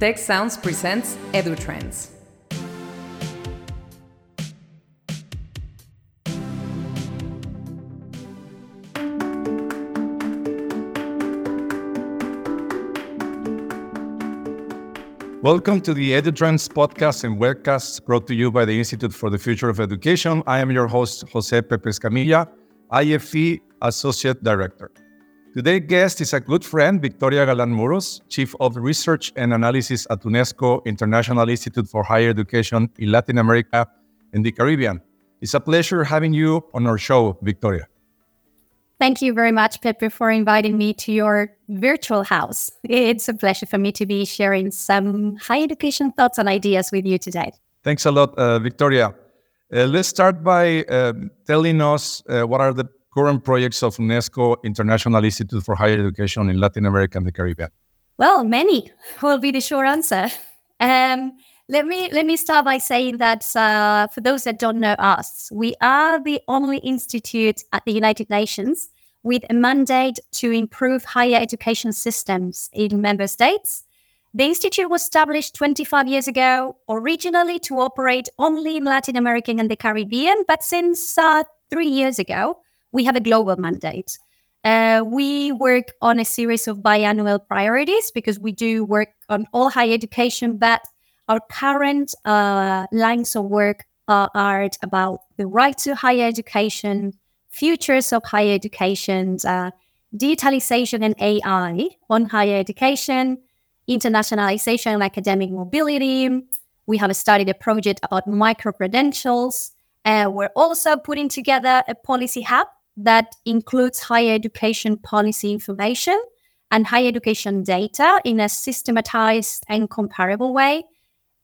Tec Sounds presents EduTrends. Welcome to the EduTrends podcast and webcast brought to you by the Institute for the Future of Education. I am your host, Jose Pepe Escamilla, IFE Associate Director. Today's guest is a good friend, Victoria Galan Muros, Chief of Research and Analysis at UNESCO International Institute for Higher Education in Latin America and the Caribbean. It's a pleasure having you on our show, Victoria. Thank you very much, Pepe, for inviting me to your virtual house. It's a pleasure for me to be sharing some higher education thoughts and ideas with you today. Thanks a lot, uh, Victoria. Uh, let's start by uh, telling us uh, what are the current projects of UNESCO International Institute for Higher Education in Latin America and the Caribbean? Well, many will be the short answer. Um, let me let me start by saying that uh, for those that don't know us, we are the only institute at the United Nations with a mandate to improve higher education systems in member states. The institute was established 25 years ago, originally to operate only in Latin America and the Caribbean, but since uh, three years ago, we have a global mandate. Uh, we work on a series of biannual priorities because we do work on all higher education, but our current uh, lines of work uh, are about the right to higher education, futures of higher education, uh, digitalization and AI on higher education, internationalization and academic mobility. We have started a project about micro credentials. Uh, we're also putting together a policy hub that includes higher education policy information and higher education data in a systematized and comparable way.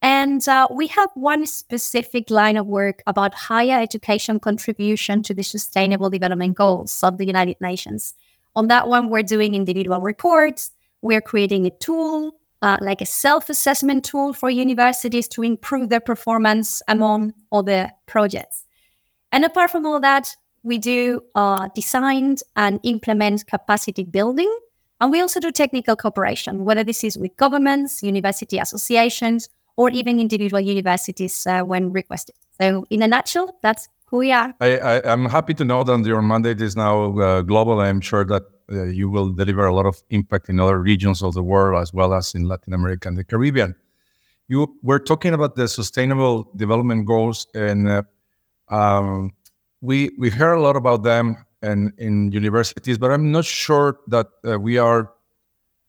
And uh, we have one specific line of work about higher education contribution to the Sustainable Development Goals of the United Nations. On that one, we're doing individual reports. We're creating a tool, uh, like a self assessment tool for universities to improve their performance among other projects. And apart from all that, we do uh, design and implement capacity building. And we also do technical cooperation, whether this is with governments, university associations, or even individual universities uh, when requested. So, in a nutshell, that's who we are. I, am happy to know that your mandate is now uh, global. I'm sure that uh, you will deliver a lot of impact in other regions of the world as well as in Latin America and the Caribbean. You were talking about the Sustainable Development Goals, and uh, um, we we hear a lot about them and in universities, but I'm not sure that uh, we are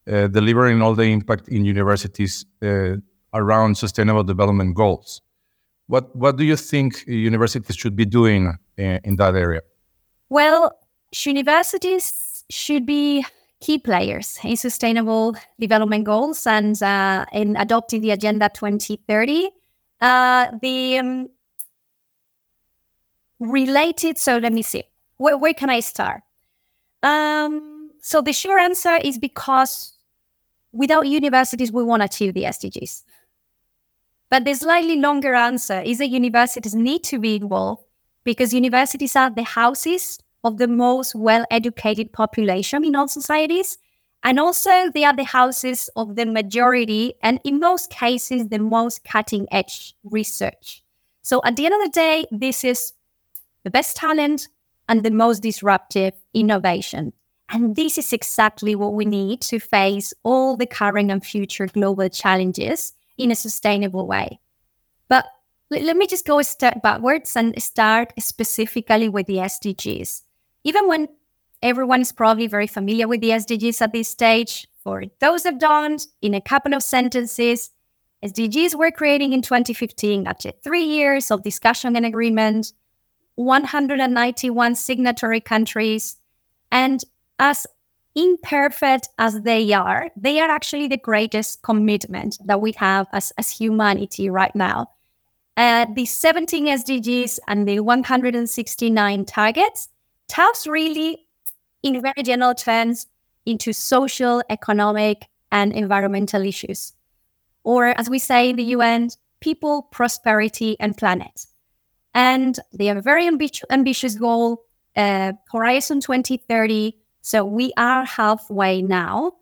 uh, delivering all the impact in universities uh, around sustainable development goals. What what do you think universities should be doing in, uh, in that area? Well, universities should be key players in sustainable development goals and uh, in adopting the Agenda 2030. Uh, the um, related. So let me see. Where, where can I start? Um, so the short answer is because without universities, we won't achieve the SDGs. But the slightly longer answer is that universities need to be involved because universities are the houses of the most well educated population in all societies. And also, they are the houses of the majority, and in most cases, the most cutting edge research. So, at the end of the day, this is the best talent, and the most disruptive innovation. And this is exactly what we need to face all the current and future global challenges in a sustainable way. But let me just go a step backwards and start specifically with the SDGs. Even when everyone is probably very familiar with the SDGs at this stage, for those that don't, in a couple of sentences, SDGs were created in 2015 after three years of discussion and agreement 191 signatory countries. And as imperfect as they are, they are actually the greatest commitment that we have as, as humanity right now. Uh, the 17 SDGs and the 169 targets taps really, in very general terms, into social, economic, and environmental issues. Or, as we say in the UN, people, prosperity, and planet. And they have a very ambi- ambitious goal, uh, Horizon 2030. So we are halfway now.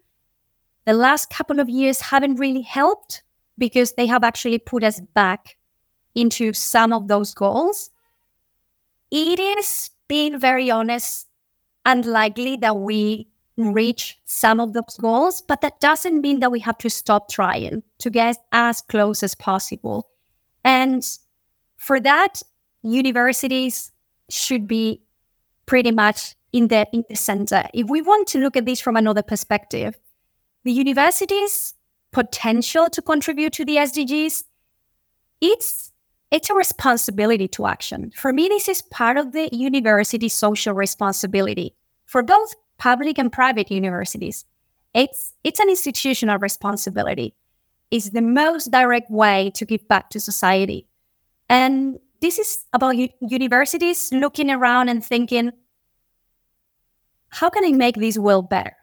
the last couple of years haven't really helped because they have actually put us back into some of those goals. It is, being very honest, unlikely that we reach some of those goals, but that doesn't mean that we have to stop trying to get as close as possible. And for that, universities should be pretty much in the in the center. If we want to look at this from another perspective, the university's potential to contribute to the SDGs, it's it's a responsibility to action. For me, this is part of the university social responsibility for both public and private universities. It's it's an institutional responsibility. It's the most direct way to give back to society. And this is about u- universities looking around and thinking, how can I make this world better?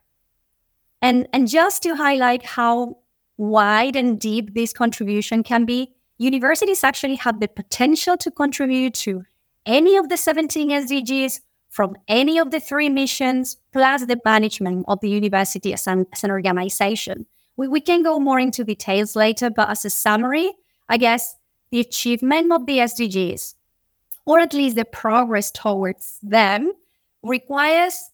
And and just to highlight how wide and deep this contribution can be, universities actually have the potential to contribute to any of the 17 SDGs from any of the three missions, plus the management of the university as an, as an organization. We, we can go more into details later, but as a summary, I guess the achievement of the SDGs, or at least the progress towards them, requires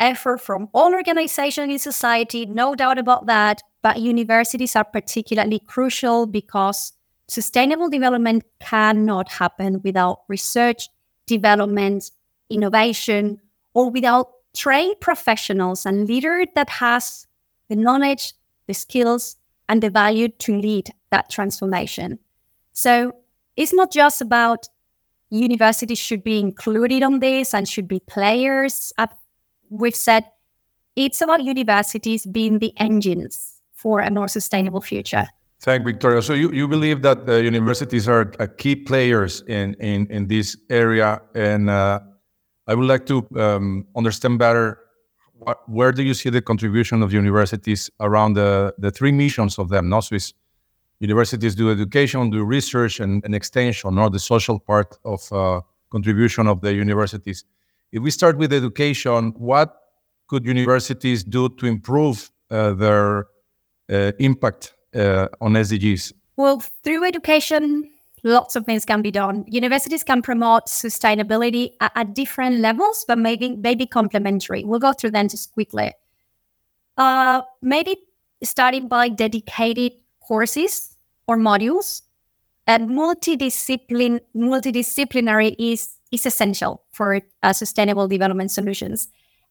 effort from all organizations in society, no doubt about that. But universities are particularly crucial because sustainable development cannot happen without research, development, innovation, or without trained professionals and leaders that has the knowledge, the skills, and the value to lead that transformation. So it's not just about universities should be included on this and should be players. We've said it's about universities being the engines for a more sustainable future. Thank Victoria. So you, you believe that the universities are a key players in, in, in this area. And uh, I would like to um, understand better where do you see the contribution of universities around the, the three missions of them? No? So universities do education, do research and, and extension, or the social part of uh, contribution of the universities. If we start with education, what could universities do to improve uh, their uh, impact uh, on SDGs? Well, through education, lots of things can be done. Universities can promote sustainability at, at different levels, but maybe maybe complementary. We'll go through them just quickly. Uh, maybe starting by dedicated courses or modules. And multidiscipline, multidisciplinary is, is essential for uh, sustainable development solutions.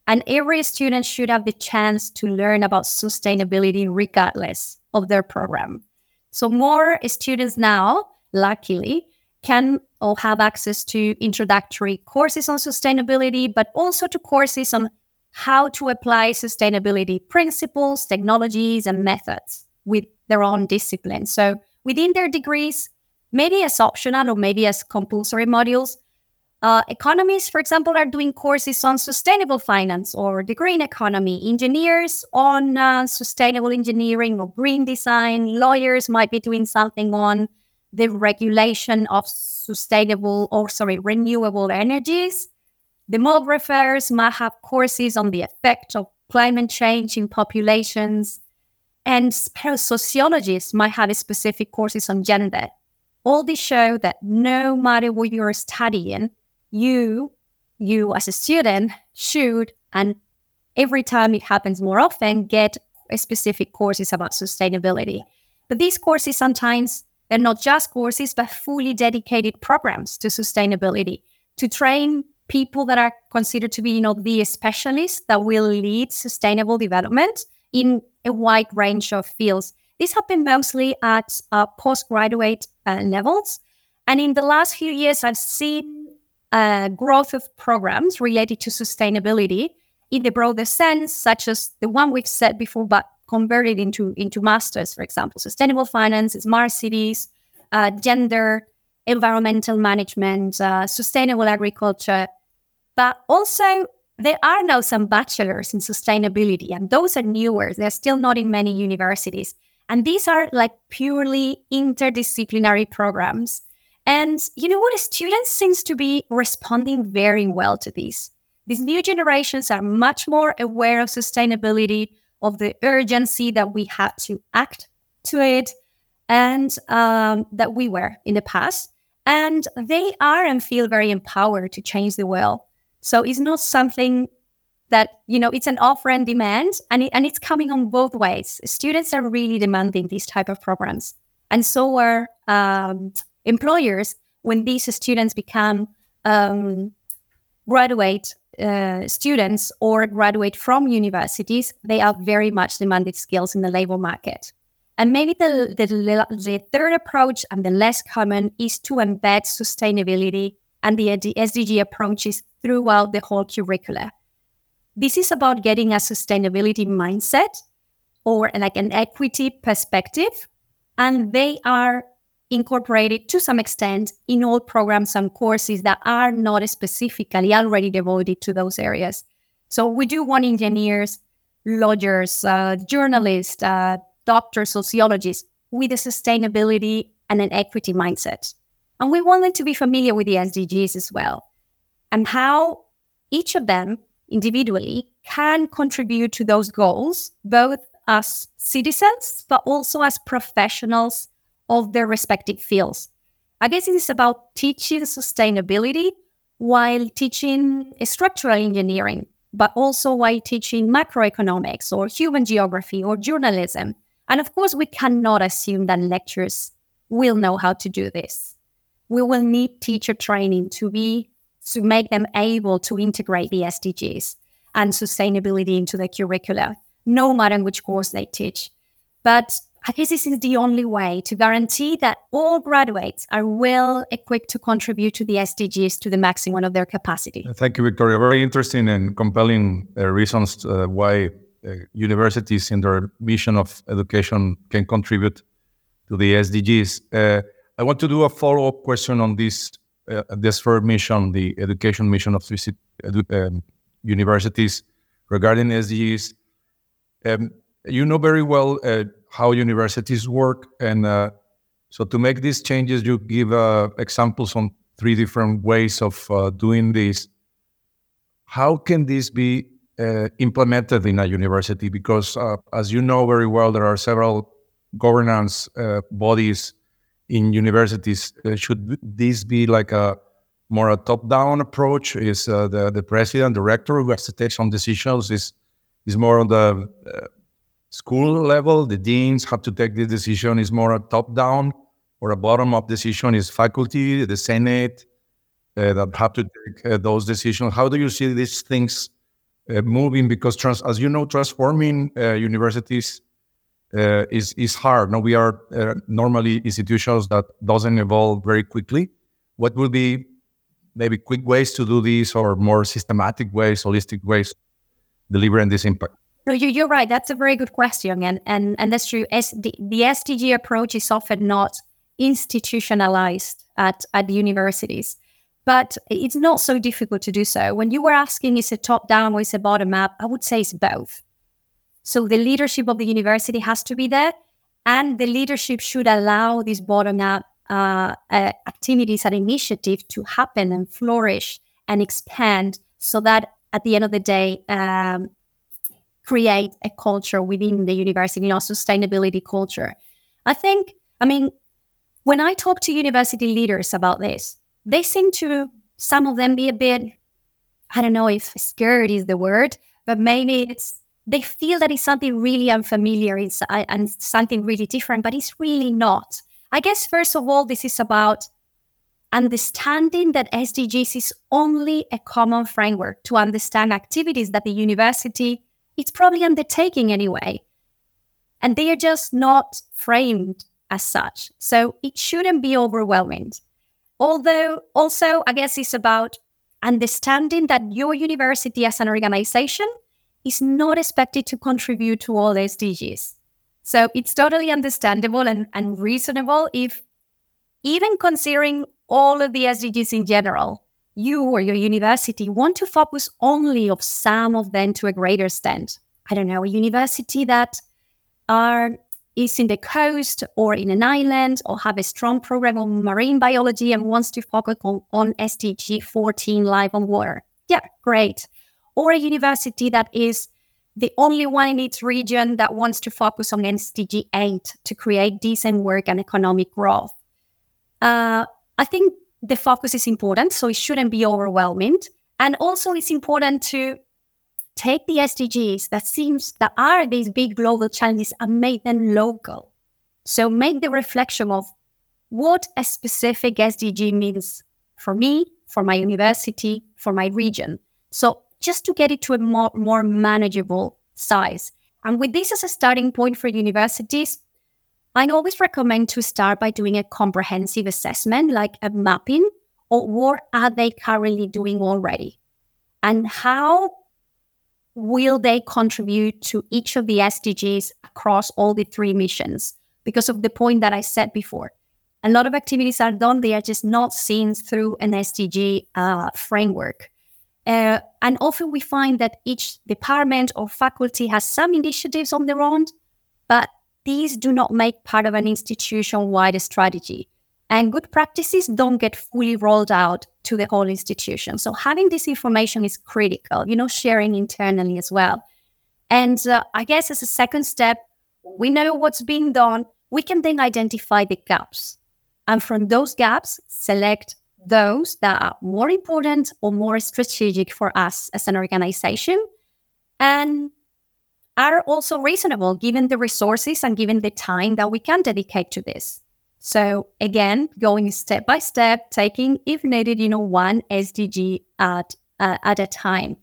And every student should have the chance to learn about sustainability regardless of their program. So more students now, luckily, can all have access to introductory courses on sustainability, but also to courses on how to apply sustainability principles, technologies, and methods with their own discipline. So within their degrees, maybe as optional or maybe as compulsory modules, uh, economists, for example, are doing courses on sustainable finance or the green economy. Engineers on uh, sustainable engineering or green design. Lawyers might be doing something on the regulation of sustainable or, sorry, renewable energies. Demographers might have courses on the effect of climate change in populations. And sociologists might have specific courses on gender. All these show that no matter what you're studying, you, you as a student, should, and every time it happens more often, get specific courses about sustainability. But these courses sometimes they're not just courses, but fully dedicated programs to sustainability to train people that are considered to be, you know, the specialists that will lead sustainable development in a wide range of fields. This happened mostly at uh, postgraduate uh, levels. And in the last few years, I've seen uh, growth of programs related to sustainability in the broader sense, such as the one we've said before, but converted into, into masters, for example, sustainable finance, smart cities, uh, gender, environmental management, uh, sustainable agriculture, but also there are now some bachelors in sustainability, and those are newer. They're still not in many universities. And these are like purely interdisciplinary programs. And you know what? Students seems to be responding very well to these. These new generations are much more aware of sustainability, of the urgency that we had to act to it and um, that we were in the past. And they are and feel very empowered to change the world. So it's not something that, you know, it's an offer and demand and, it, and it's coming on both ways. Students are really demanding these type of programs. And so are um, employers when these students become um, graduate uh, students or graduate from universities, they are very much demanded skills in the labor market. And maybe the, the, the third approach and the less common is to embed sustainability and the SDG approaches throughout the whole curricula. This is about getting a sustainability mindset or like an equity perspective, and they are incorporated to some extent in all programs and courses that are not specifically already devoted to those areas. So we do want engineers, lawyers, uh, journalists, uh, doctors, sociologists with a sustainability and an equity mindset. And we want them to be familiar with the SDGs as well and how each of them individually can contribute to those goals, both as citizens, but also as professionals of their respective fields. I guess it is about teaching sustainability while teaching structural engineering, but also while teaching macroeconomics or human geography or journalism. And of course, we cannot assume that lecturers will know how to do this. We will need teacher training to be to make them able to integrate the SDGs and sustainability into the curricula, no matter which course they teach. But I guess this is the only way to guarantee that all graduates are well equipped to contribute to the SDGs to the maximum of their capacity. Thank you, Victoria. Very interesting and compelling uh, reasons uh, why uh, universities in their mission of education can contribute to the SDGs. I want to do a follow up question on this uh, this first mission, the education mission of edu- um, universities regarding SDGs. Um, you know very well uh, how universities work, and uh, so to make these changes, you give uh, examples on three different ways of uh, doing this. How can this be uh, implemented in a university? Because, as you know very well, there are several governance bodies in universities. Uh, should this be like a more a top-down approach? Is uh, the the president, director who has to take some decisions? Is is more on the uh, school level? The deans have to take the decision. Is more a top-down or a bottom-up decision? Is faculty, the senate uh, that have to take uh, those decisions? How do you see these things uh, moving? Because trans- as you know, transforming universities uh, is is hard. Now we are uh, normally institutions that doesn't evolve very quickly. What will be maybe quick ways to do this, or more systematic ways, holistic ways, delivering this impact? No, you, you're right. That's a very good question, and and and that's true. As the, the SDG approach is often not institutionalized at at the universities, but it's not so difficult to do so. When you were asking, is it top down or is it bottom up? I would say it's both so the leadership of the university has to be there, and the leadership should allow these bottom up uh, uh, activities and initiatives to happen and flourish and expand so that at the end of the day, um, create a culture within the university, you know, sustainability culture. I think, I mean, when I talk to university leaders about this, they seem to, some of them be a bit, I don't know if scared is the word, but maybe it's they feel that it's something really unfamiliar it's, uh, and something really different, but it's really not. I guess, first of all, this is about understanding that SDGs is only a common framework to understand activities that the university is probably undertaking anyway. And they are just not framed as such. So it shouldn't be overwhelming. Although, also, I guess it's about understanding that your university as an organization is not expected to contribute to all SDGs. So it's totally understandable and, and reasonable if, even considering all of the SDGs in general, you or your university want to focus only of some of them to a greater extent. I don't know, a university that are is in the coast or in an island or have a strong program on marine biology and wants to focus on, on SDG 14 life on water. Yeah, great or a university that is the only one in its region that wants to focus on SDG 8 to create decent work and economic growth. Uh, I think the focus is important, so it shouldn't be overwhelming. And also, it's important to take the SDGs that seems that are these big global challenges and make them local. So make the reflection of what a specific SDG means for me, for my university, for my region. So just to get it to a more, more manageable size. And with this as a starting point for universities, I always recommend to start by doing a comprehensive assessment, like a mapping of what are they currently doing already, and how will they contribute to each of the SDGs across all the three missions? Because of the point that I said before, a lot of activities are done; they are just not seen through an SDG uh, framework. Uh, and often we find that each department or faculty has some initiatives on their own, but these do not make part of an institution wide strategy. And good practices don't get fully rolled out to the whole institution. So having this information is critical, you know, sharing internally as well. And uh, I guess as a second step, we know what's being done. We can then identify the gaps. And from those gaps, select those that are more important or more strategic for us as an organization and are also reasonable given the resources and given the time that we can dedicate to this. So again, going step by step, taking if needed, you know, one SDG at uh, at a time.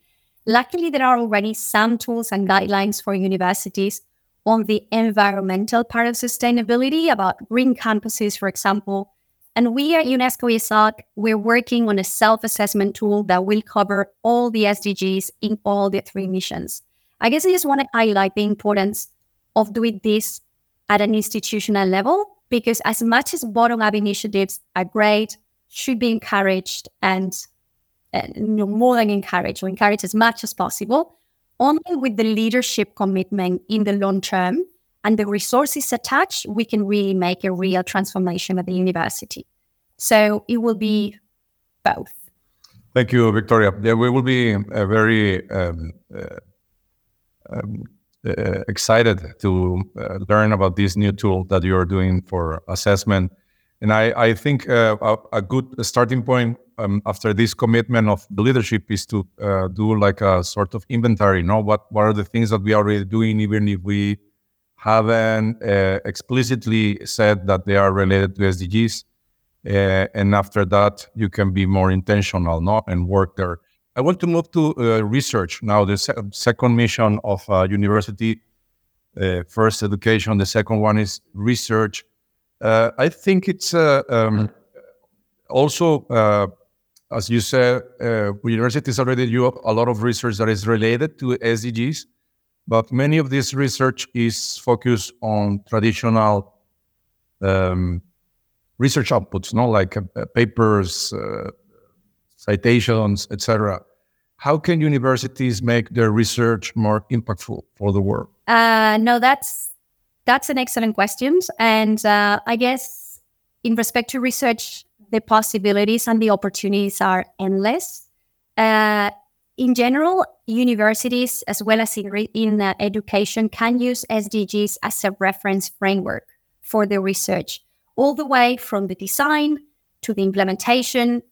Luckily, there are already some tools and guidelines for universities on the environmental part of sustainability about green campuses, for example, and we at UNESCO IESALC, we're working on a self-assessment tool that will cover all the SDGs in all the three missions. I guess I just want to highlight the importance of doing this at an institutional level, because as much as bottom-up initiatives are great, should be encouraged and, and you know, more than encouraged, or encouraged as much as possible, only with the leadership commitment in the long term and the resources attached, we can really make a real transformation at the university. So it will be both. Thank you, Victoria. Yeah, we will be uh, very um, uh, um, uh, excited to uh, learn about this new tool that you are doing for assessment. And I, I think uh, a, a, good starting point um, after this commitment of the leadership is to uh, do like a sort of inventory. You know what what are the things that we are already doing, even if we haven't uh, explicitly said that they are related to SDGs. Uh, and after that, you can be more intentional no? and work there. I want to move to uh, research now. The se- second mission of uh, university, uh, first education. The second one is research. Uh, I think it's um, also, as you said, universities already do a lot of research that is related to SDGs but many of this research is focused on traditional um, research outputs, no, like uh, papers, uh, citations, etc. How can universities make their research more impactful for the world? Uh, no, that's that's an excellent question, and uh, I guess in respect to research, the possibilities and the opportunities are endless. In general, universities as well as in, re- in uh, education can use SDGs as a reference framework for their research, all the way from the design to the implementation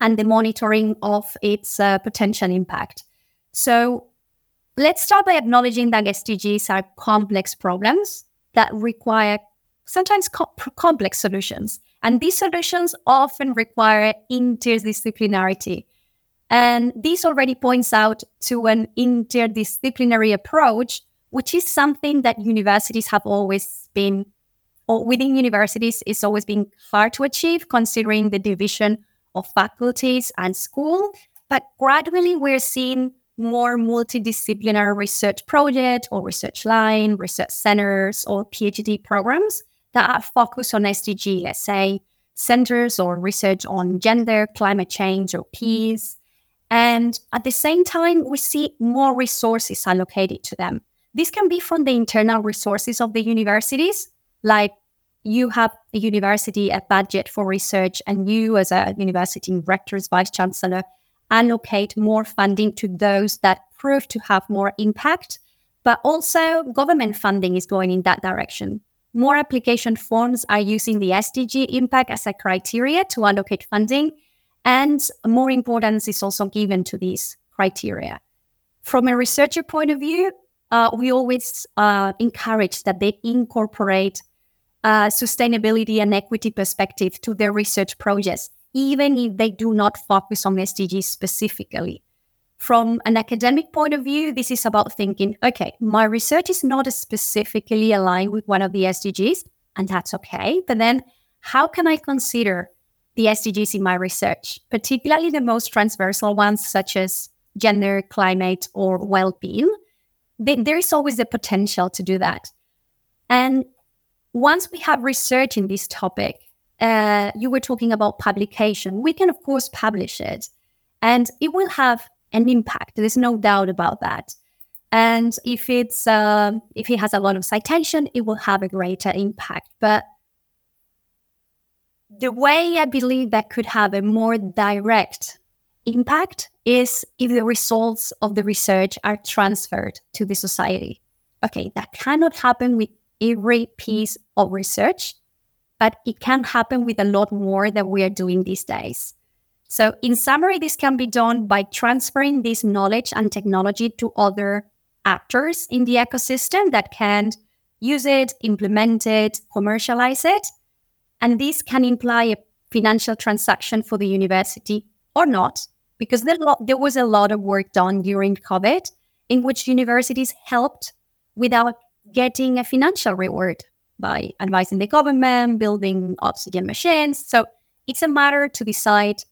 and the monitoring of its uh, potential impact. So let's start by acknowledging that SDGs are complex problems that require sometimes co- complex solutions. And these solutions often require interdisciplinarity and this already points out to an interdisciplinary approach, which is something that universities have always been, or within universities, is always been hard to achieve, considering the division of faculties and school. But gradually, we're seeing more multidisciplinary research projects or research line, research centers, or PhD programs that are focused on SDG, let's say centers or research on gender, climate change, or peace, and at the same time, we see more resources allocated to them. This can be from the internal resources of the universities, like you have a university a budget for research, and you, as a university rector's vice chancellor, allocate more funding to those that prove to have more impact but also government funding is going in that direction. More application forms are using the SDG impact as a criteria to allocate funding, and more importance is also given to these criteria. From a researcher point of view, uh, we always uh, encourage that they incorporate uh, sustainability and equity perspective to their research projects, even if they do not focus on SDGs specifically. From an academic point of view, this is about thinking, okay, my research is not specifically aligned with one of the SDGs, and that's okay. But then how can I consider the SDGs in my research, particularly the most transversal ones, such as gender, climate, or well being? There is always the potential to do that. And once we have research in this topic, uh, you were talking about publication, we can, of course, publish it. And it will have an impact. There's no doubt about that. And if it's uh, if it has a lot of citation, it will have a greater impact. But the way I believe that could have a more direct impact is if the results of the research are transferred to the society. Okay, that cannot happen with every piece of research, but it can happen with a lot more that we are doing these days. So, in summary, this can be done by transferring this knowledge and technology to other actors in the ecosystem that can use it, implement it, commercialize it. And this can imply a financial transaction for the university or not, because there, there was a lot of work done during COVID in which universities helped without getting a financial reward by advising the government, building oxygen machines. So, it's a matter to decide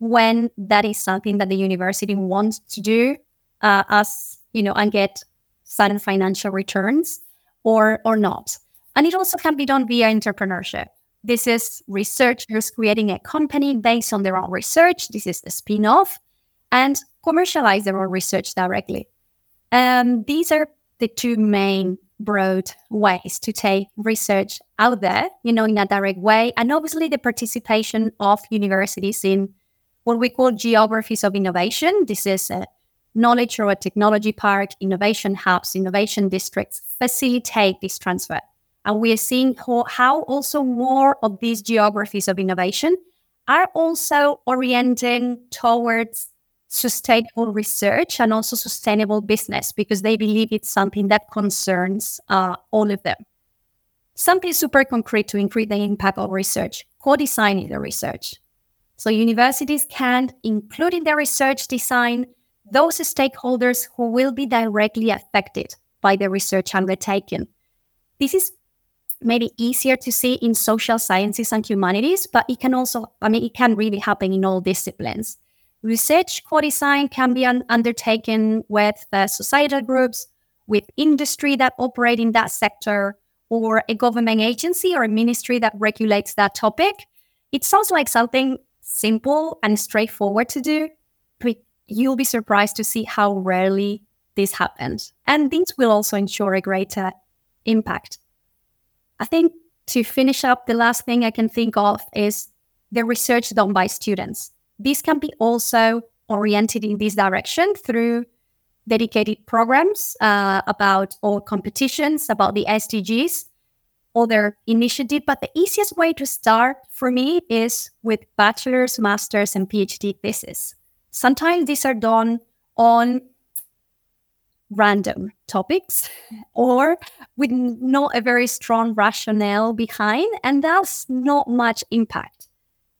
when that is something that the university wants to do uh, as you know and get sudden financial returns or or not and it also can be done via entrepreneurship this is researchers creating a company based on their own research this is the spin-off and commercialize their own research directly um, these are the two main broad ways to take research out there you know in a direct way and obviously the participation of universities in what we call geographies of innovation. This is a knowledge or a technology park, innovation hubs, innovation districts facilitate this transfer. And we are seeing how, how also more of these geographies of innovation are also orienting towards sustainable research and also sustainable business because they believe it's something that concerns uh, all of them. Something super concrete to increase the impact of research, co-designing the research. So universities can include in their research design those stakeholders who will be directly affected by the research undertaken. This is maybe easier to see in social sciences and humanities, but it can also, I mean, it can really happen in all disciplines. Research co-design can be un- undertaken with uh, societal groups, with industry that operate in that sector, or a government agency or a ministry that regulates that topic. It sounds like something simple and straightforward to do, but you'll be surprised to see how rarely this happens. And this will also ensure a greater impact. I think to finish up, the last thing I can think of is the research done by students. This can be also oriented in this direction through dedicated programs uh, about all competitions, about the SDGs, other initiative, but the easiest way to start for me is with bachelor's, master's, and PhD thesis. Sometimes these are done on random topics or with not a very strong rationale behind, and thus not much impact.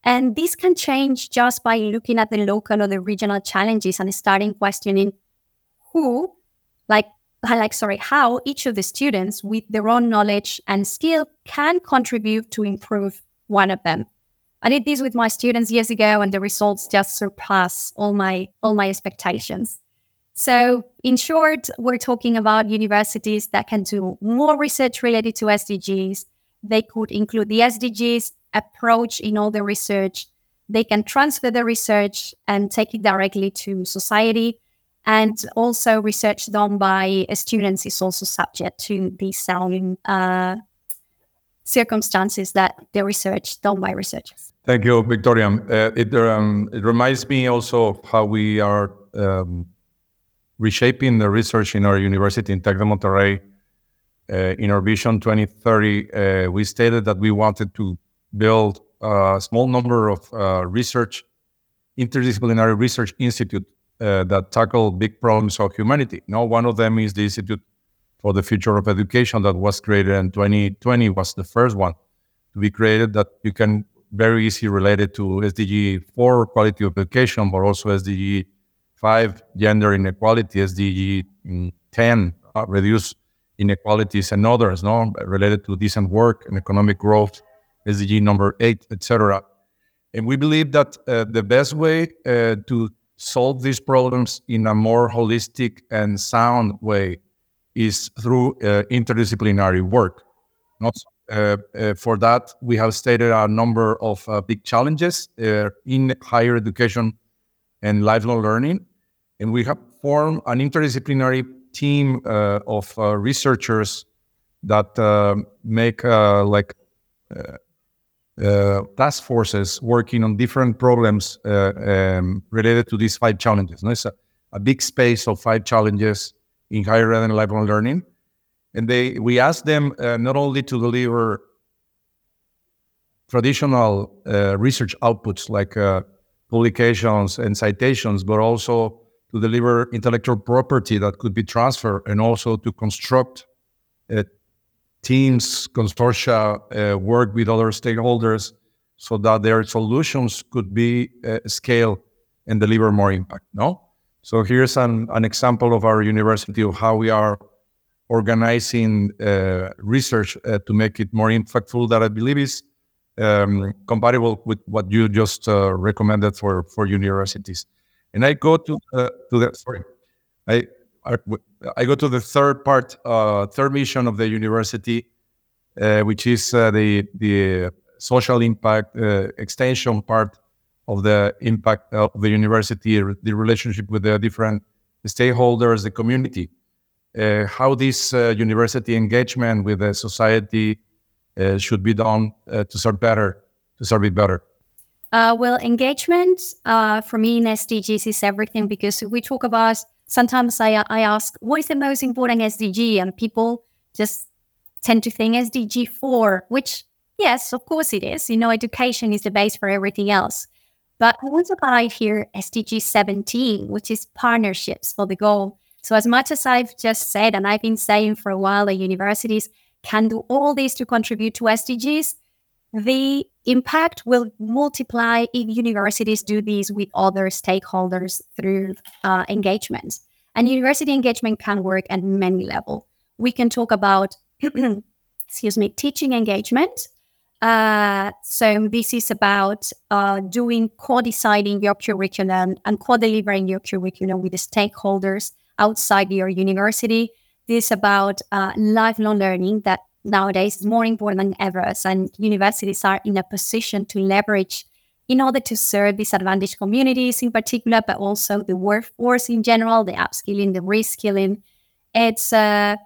And this can change just by looking at the local or the regional challenges and starting questioning who, like like sorry how each of the students with their own knowledge and skill can contribute to improve one of them i did this with my students years ago and the results just surpass all my all my expectations so in short we're talking about universities that can do more research related to sdgs they could include the sdgs approach in all the research they can transfer the research and take it directly to society and also, research done by students is also subject to the same uh, circumstances that the research done by researchers. Thank you, Victoria. Uh, it, um, it reminds me also of how we are um, reshaping the research in our university in Tec de Monterrey. Uh, in our Vision 2030, uh, we stated that we wanted to build a small number of uh, research, interdisciplinary research institute uh, that tackle big problems of humanity. Now, one of them is the Institute for the Future of Education that was created in 2020 was the first one to be created that you can very easily relate it to SDG 4 quality of education, but also SDG 5 gender inequality, SDG mm, 10 uh, reduce inequalities and others, no, related to decent work and economic growth, SDG number 8, etc. And we believe that uh, the best way uh, to solve these problems in a more holistic and sound way is through uh, interdisciplinary work. Not uh, uh, for that, we have stated a number of uh, big challenges uh, in higher education and lifelong learning, and we have formed an interdisciplinary team uh, of researchers that make like task forces working on different problems um, related to these five challenges. No, it's a, a big space of five challenges in higher ed and lifelong learning. And they, we asked them uh, not only to deliver traditional uh, research outputs like uh, publications and citations, but also to deliver intellectual property that could be transferred and also to construct uh, teams, consortia, uh, work with other stakeholders so that their solutions could be uh, scaled and deliver more impact. No? So here's an, an example of our university of how we are organizing uh, research uh, to make it more impactful that I believe is um, compatible with what you just uh, recommended for, for universities. And I go to, uh, to the, sorry, I, I go to the third part, uh, third mission of the university, uh, which is the, the social impact extension part of the impact of the university, the relationship with the different stakeholders, the community, uh, how this uh, university engagement with the society uh, should be done uh, to serve better, to serve it better. Uh, well, engagement uh, for me in SDGs is everything because we talk about. Sometimes I I ask what is the most important SDG, and people just tend to think SDG four, which yes, of course it is. You know, education is the base for everything else. But I want to highlight here SDG 17, which is partnerships for the goal. So, as much as I've just said, and I've been saying for a while, that universities can do all this to contribute to SDGs, the impact will multiply if universities do this with other stakeholders through uh, engagement. And university engagement can work at many levels. We can talk about, excuse me, teaching engagement, uh, so this is about uh, doing co-deciding your curriculum and co-delivering your curriculum with the stakeholders outside your university. This is about uh, lifelong learning that nowadays is more important than ever, and universities are in a position to leverage in order to serve disadvantaged communities in particular, but also the workforce in general, the upskilling, the reskilling. It's uh,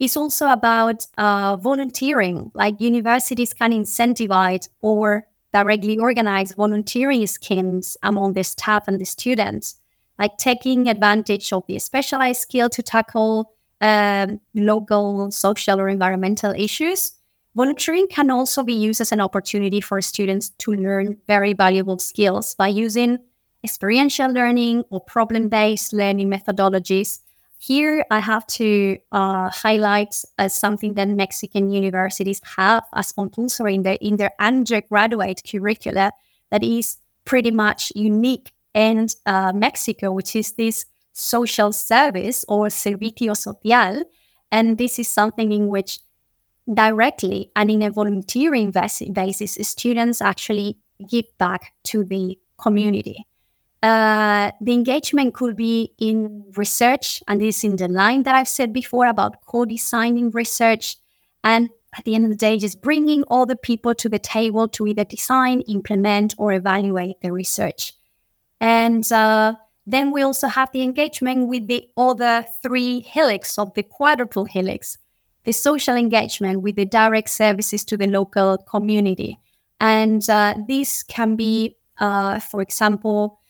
it's also about uh, volunteering, like universities can incentivize or directly organize volunteering schemes among the staff and the students, like taking advantage of the specialized skill to tackle um, local social or environmental issues. Volunteering can also be used as an opportunity for students to learn very valuable skills by using experiential learning or problem based learning methodologies here, I have to uh, highlight uh, something that Mexican universities have as compulsory in their, in their undergraduate curricula that is pretty much unique in uh, Mexico, which is this social service or servicio social. And this is something in which directly and in a volunteering basis, students actually give back to the community. Uh, the engagement could be in research, and this is in the line that I've said before about co-designing research, and at the end of the day, just bringing all the people to the table to either design, implement, or evaluate the research. And uh, then we also have the engagement with the other three helix of the quadruple helix, the social engagement with the direct services to the local community. And uh, this can be, uh, for example,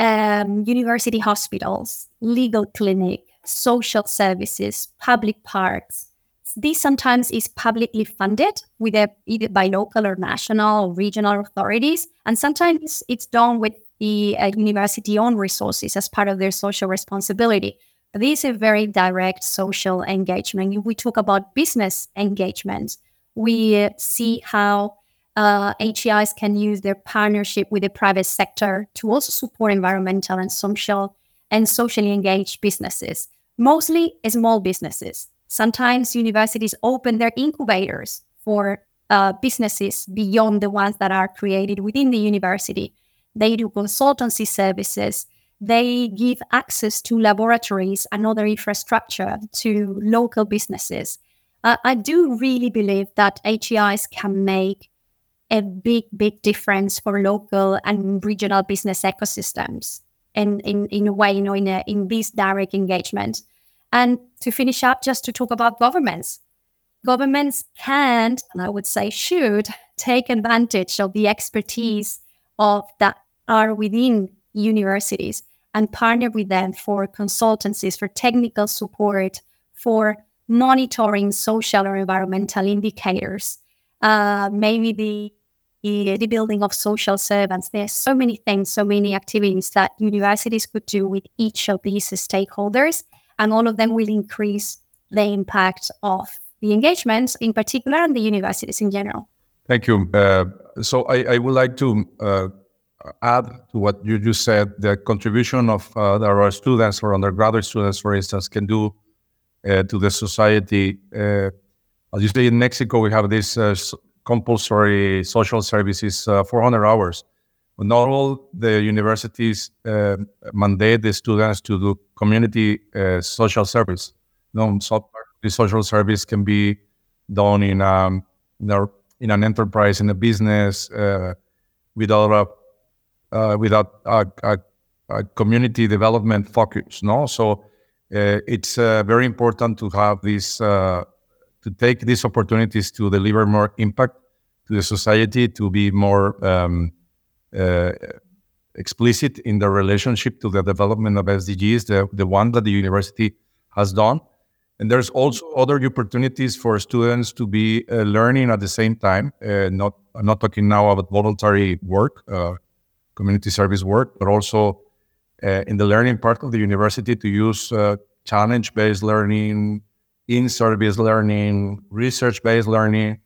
um, university hospitals, legal clinic, social services, public parks. This sometimes is publicly funded with a, either by local or national or regional authorities, and sometimes it's done with the uh, university own resources as part of their social responsibility. This is a very direct social engagement. If we talk about business engagement, we see how uh, HEIs can use their partnership with the private sector to also support environmental and social and socially engaged businesses, mostly small businesses. Sometimes universities open their incubators for uh, businesses beyond the ones that are created within the university. They do consultancy services. They give access to laboratories and other infrastructure to local businesses. Uh, I do really believe that HEIs can make a big, big difference for local and regional business ecosystems and in, in a way, you know, in, a, in this direct engagement. And to finish up, just to talk about governments. Governments can, and I would say should, take advantage of the expertise of that are within universities and partner with them for consultancies, for technical support, for monitoring social or environmental indicators. Uh, maybe the the building of social servants. There's so many things, so many activities that universities could do with each of these stakeholders, and all of them will increase the impact of the engagement, in particular, and the universities in general. Thank you. Uh, so I, I, would like to uh, add to what you just said. The contribution of uh, our students or undergraduate students, for instance, can do uh, to the society. Uh, as you say, in Mexico, we have this uh, compulsory social services uh, 400 hours. But not all the universities uh, mandate the students to do community social service. No, so the social service can be done in, um, in an enterprise, in a business, without a, uh, without a, a, a, community development focus. No, so uh, it's very important to have this to take these opportunities to deliver more impact to the society, to be more um, uh, explicit in the relationship to the development of SDGs, the, the one that the university has done. And there's also other opportunities for students to be uh, learning at the same time. Uh, not, I'm not talking now about voluntary work, uh, community service work, but also uh, in the learning part of the university to use uh, challenge-based learning, in-service learning, research-based learning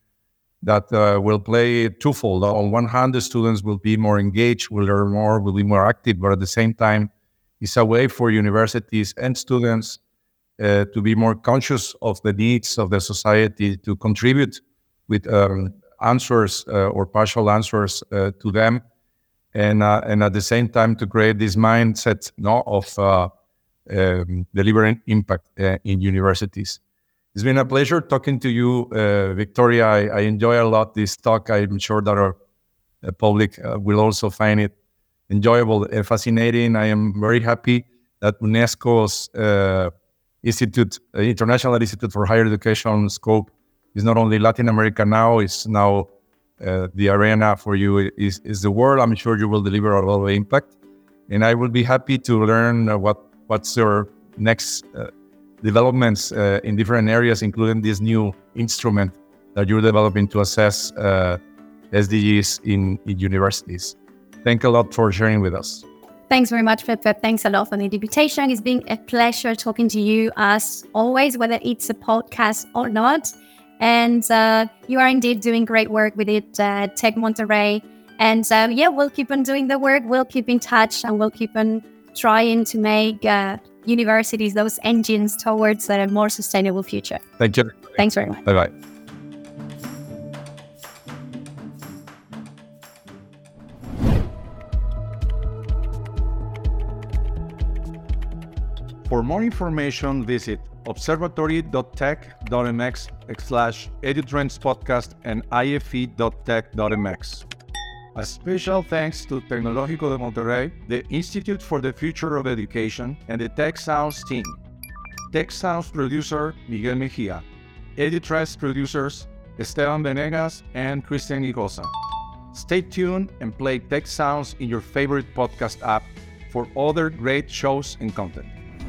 that uh, will play twofold. On one hand, the students will be more engaged, will learn more, will be more active, but at the same time, it's a way for universities and students uh, to be more conscious of the needs of the society to contribute with um, answers uh, or partial answers uh, to them, and uh, and at the same time to create this mindset no, of uh, um, delivering impact in universities. It's been a pleasure talking to you, uh, Victoria. I, I, enjoy a lot this talk. I'm sure that our uh, public uh, will also find it enjoyable and fascinating. I am very happy that UNESCO's uh, Institute, uh, International Institute for Higher Education scope is not only Latin America now, it's now uh, the arena for you is, is the world. I'm sure you will deliver a lot of impact. And I will be happy to learn what, what's your next developments uh, in different areas, including this new instrument that you're developing to assess uh, SDGs in, in universities. Thank a lot for sharing with us. Thanks very much, Pepe. Thanks a lot for the invitation. It's been a pleasure talking to you as always, whether it's a podcast or not. And uh, you are indeed doing great work with it, uh, Tec Monterrey. And uh, yeah, we'll keep on doing the work. We'll keep in touch and we'll keep on trying to make uh, universities those engines towards a more sustainable future. Thank you. Thanks very much. Bye bye. For more information, visit observatory.tec.mx slash edutrends podcast and ife.tec.mx. A special thanks to Tecnológico de Monterrey, the Institute for the Future of Education, and the Tec Sounds team. Tec Sounds producer Miguel Mejia. Edutrends producers Esteban Venegas and Christian Igosa. Stay tuned and play Tec Sounds in your favorite podcast app for other great shows and content.